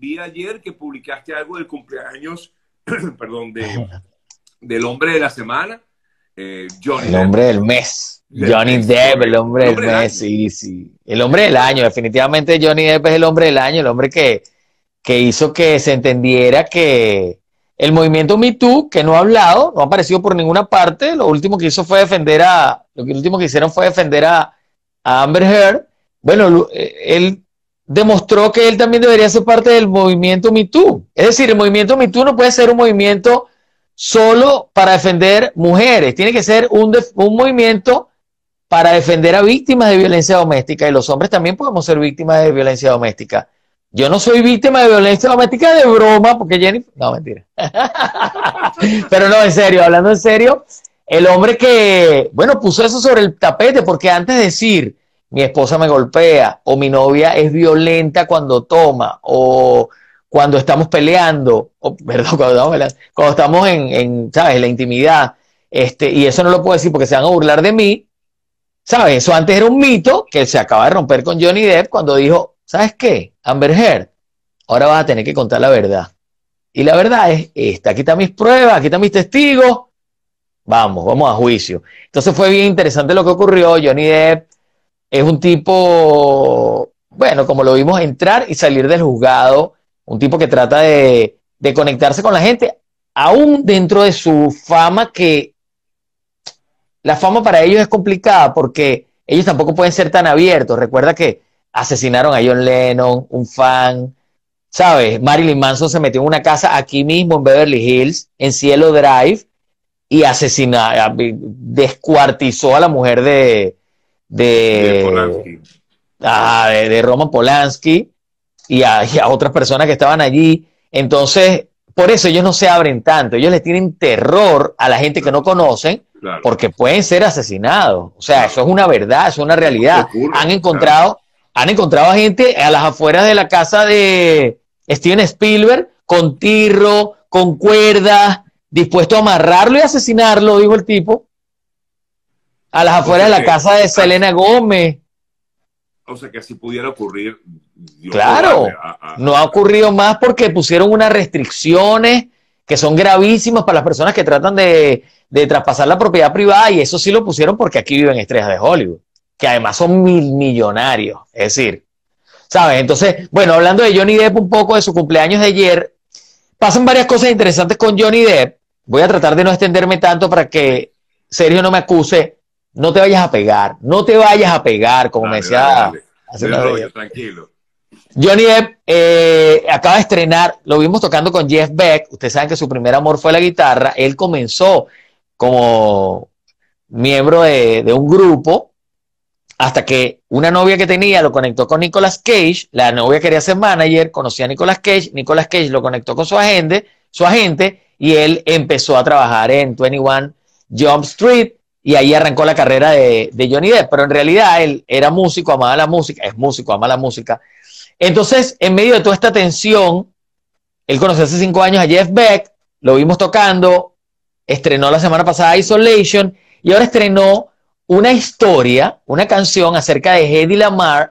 vi ayer que publicaste algo del cumpleaños, perdón, de, del hombre de la semana, eh, Johnny El hombre del mes. Johnny Depp, el hombre del mes, sí, sí. El hombre del año, definitivamente Johnny Depp es el hombre del año, el hombre que, que hizo que se entendiera que el movimiento Me Too, que no ha hablado, no ha aparecido por ninguna parte, lo último que hizo fue defender a, lo último que hicieron fue defender a, a Amber Heard. Bueno, eh, él demostró que él también debería ser parte del movimiento Me Too. Es decir, el movimiento Me Too no puede ser un movimiento solo para defender mujeres, tiene que ser un, un movimiento para defender a víctimas de violencia doméstica y los hombres también podemos ser víctimas de violencia doméstica. Yo no soy víctima de violencia doméstica de broma, porque Jenny... No, mentira. Pero no, en serio, hablando en serio, el hombre que, bueno, puso eso sobre el tapete, porque antes de decir, mi esposa me golpea, o mi novia es violenta cuando toma, o cuando estamos peleando, o, perdón, cuando estamos, cuando estamos en, en, ¿sabes?, la intimidad, este, y eso no lo puedo decir porque se van a burlar de mí, ¿sabes? Eso antes era un mito que se acaba de romper con Johnny Depp cuando dijo, ¿sabes qué? Amber Heard, ahora vas a tener que contar la verdad. Y la verdad es esta, aquí están mis pruebas, aquí están mis testigos, vamos, vamos a juicio. Entonces fue bien interesante lo que ocurrió, Johnny Depp es un tipo, bueno, como lo vimos, entrar y salir del juzgado un tipo que trata de, conectarse con la gente, aún dentro de su fama, que la fama para ellos es complicada porque ellos tampoco pueden ser tan abiertos. Recuerda que asesinaron a John Lennon, un fan, ¿sabes? Marilyn Manson se metió en una casa aquí mismo en Beverly Hills, en Cielo Drive, y asesinó, descuartizó a la mujer de, de, de, de Roman Polanski y a, otras personas que estaban allí. Entonces, por eso ellos no se abren tanto, ellos les tienen terror a la gente que no conocen, porque pueden ser asesinados. O sea, eso es una verdad, eso es una realidad. han encontrado, han encontrado a gente a las afueras de la casa de Steven Spielberg con tirro, con cuerdas, dispuesto a amarrarlo y asesinarlo, dijo el tipo. A las afueras de la casa de Selena Gómez. O sea, que así pudiera ocurrir claro, no ha ocurrido más porque pusieron unas restricciones que son gravísimas para las personas que tratan de, traspasar la propiedad privada y eso sí lo pusieron porque aquí viven estrellas de Hollywood, que además son mil millonarios. Es decir, ¿sabes? Entonces, bueno, hablando de Johnny Depp un poco de su cumpleaños de ayer, pasan varias cosas interesantes con Johnny Depp. Voy a tratar de no extenderme tanto para que Sergio no me acuse. No te vayas a pegar, no te vayas a pegar, como me decía. tranquilo. Johnny Depp eh, acaba de estrenar, lo vimos tocando con Jeff Beck, ustedes saben que su primer amor fue la guitarra, él comenzó como miembro de, un grupo hasta que una novia que tenía lo conectó con Nicolas Cage, la novia quería ser manager, conocía a Nicolas Cage, Nicolas Cage lo conectó con su agente, su agente y él empezó a trabajar en 21 Jump Street y ahí arrancó la carrera de, de Johnny Depp, pero en realidad él era músico, amaba la música, es músico, ama la música. Entonces, en medio de toda esta tensión, él conoció hace cinco años a Jeff Beck, lo vimos tocando, estrenó la semana pasada Isolation y ahora estrenó una historia, una canción acerca de Hedy Lamar